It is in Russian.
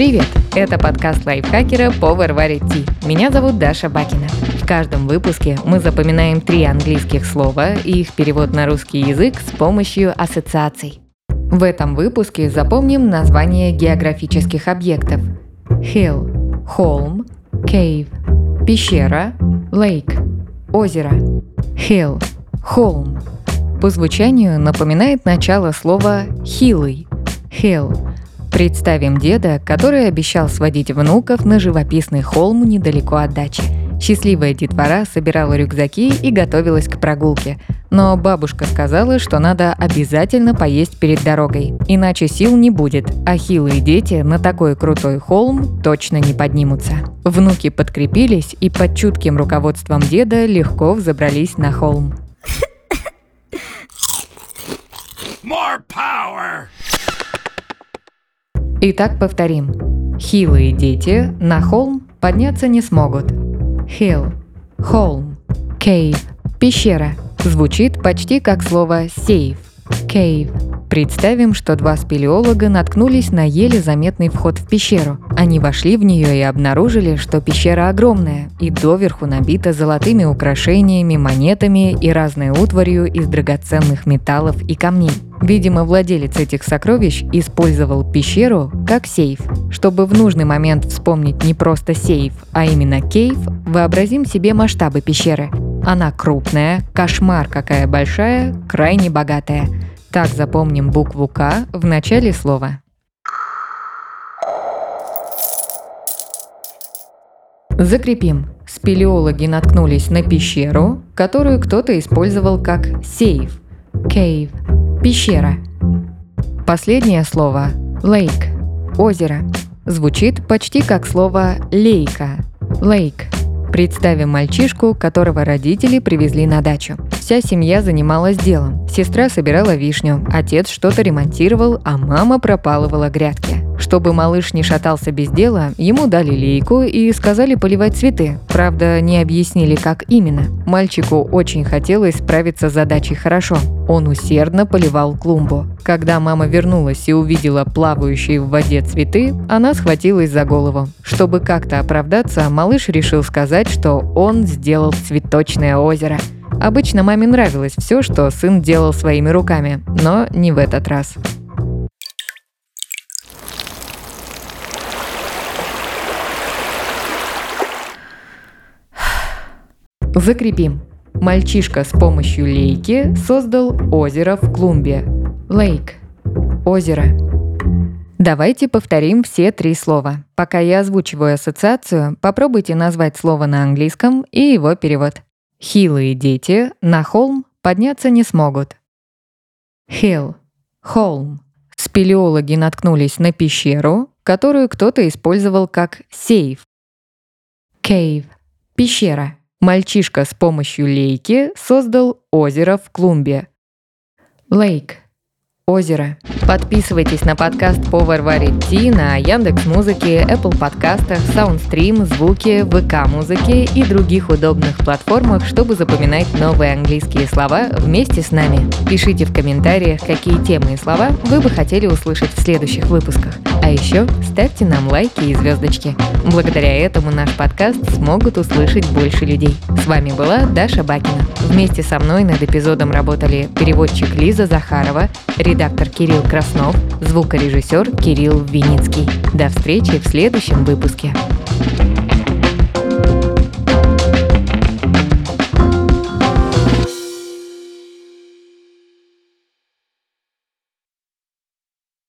Привет! Это подкаст лайфхакера Power варит Ти. Меня зовут Даша Бакина. В каждом выпуске мы запоминаем три английских слова и их перевод на русский язык с помощью ассоциаций. В этом выпуске запомним названия географических объектов. Hill – холм, cave – пещера, lake – озеро. Hill – холм. По звучанию напоминает начало слова «хилый» – hill – Представим деда, который обещал сводить внуков на живописный холм недалеко от дачи. Счастливая детвора собирала рюкзаки и готовилась к прогулке. Но бабушка сказала, что надо обязательно поесть перед дорогой, иначе сил не будет, а хилые дети на такой крутой холм точно не поднимутся. Внуки подкрепились и под чутким руководством деда легко взобрались на холм. More power! Итак, повторим. Хилые дети на холм подняться не смогут. Hill – холм. Cave – пещера. Звучит почти как слово safe. Cave Представим, что два спелеолога наткнулись на еле заметный вход в пещеру. Они вошли в нее и обнаружили, что пещера огромная и доверху набита золотыми украшениями, монетами и разной утварью из драгоценных металлов и камней. Видимо, владелец этих сокровищ использовал пещеру как сейф. Чтобы в нужный момент вспомнить не просто сейф, а именно кейв, вообразим себе масштабы пещеры. Она крупная, кошмар какая большая, крайне богатая – так запомним букву «К» в начале слова. Закрепим. Спелеологи наткнулись на пещеру, которую кто-то использовал как сейф. Cave – пещера. Последнее слово – lake – озеро. Звучит почти как слово лейка – lake – Представим мальчишку, которого родители привезли на дачу. Вся семья занималась делом. Сестра собирала вишню, отец что-то ремонтировал, а мама пропалывала грядки. Чтобы малыш не шатался без дела, ему дали лейку и сказали поливать цветы. Правда, не объяснили, как именно. Мальчику очень хотелось справиться с задачей хорошо. Он усердно поливал клумбу. Когда мама вернулась и увидела плавающие в воде цветы, она схватилась за голову. Чтобы как-то оправдаться, малыш решил сказать, что он сделал цветочное озеро. Обычно маме нравилось все, что сын делал своими руками, но не в этот раз. Закрепим. Мальчишка с помощью лейки создал озеро в клумбе. Lake. Озеро. Давайте повторим все три слова. Пока я озвучиваю ассоциацию, попробуйте назвать слово на английском и его перевод. Хилые дети на холм подняться не смогут. Hill. Холм. Спелеологи наткнулись на пещеру, которую кто-то использовал как сейф. Cave. Пещера. Мальчишка с помощью лейки создал озеро в клумбе. Lake озеро. Подписывайтесь на подкаст Повар варит Ти на Яндекс Музыке, Apple подкастах, Soundstream, Звуки, ВК Музыке и других удобных платформах, чтобы запоминать новые английские слова вместе с нами. Пишите в комментариях, какие темы и слова вы бы хотели услышать в следующих выпусках. А еще ставьте нам лайки и звездочки. Благодаря этому наш подкаст смогут услышать больше людей. С вами была Даша Бакина. Вместе со мной над эпизодом работали переводчик Лиза Захарова, редактор Кирилл Краснов, звукорежиссер Кирилл Виницкий. До встречи в следующем выпуске.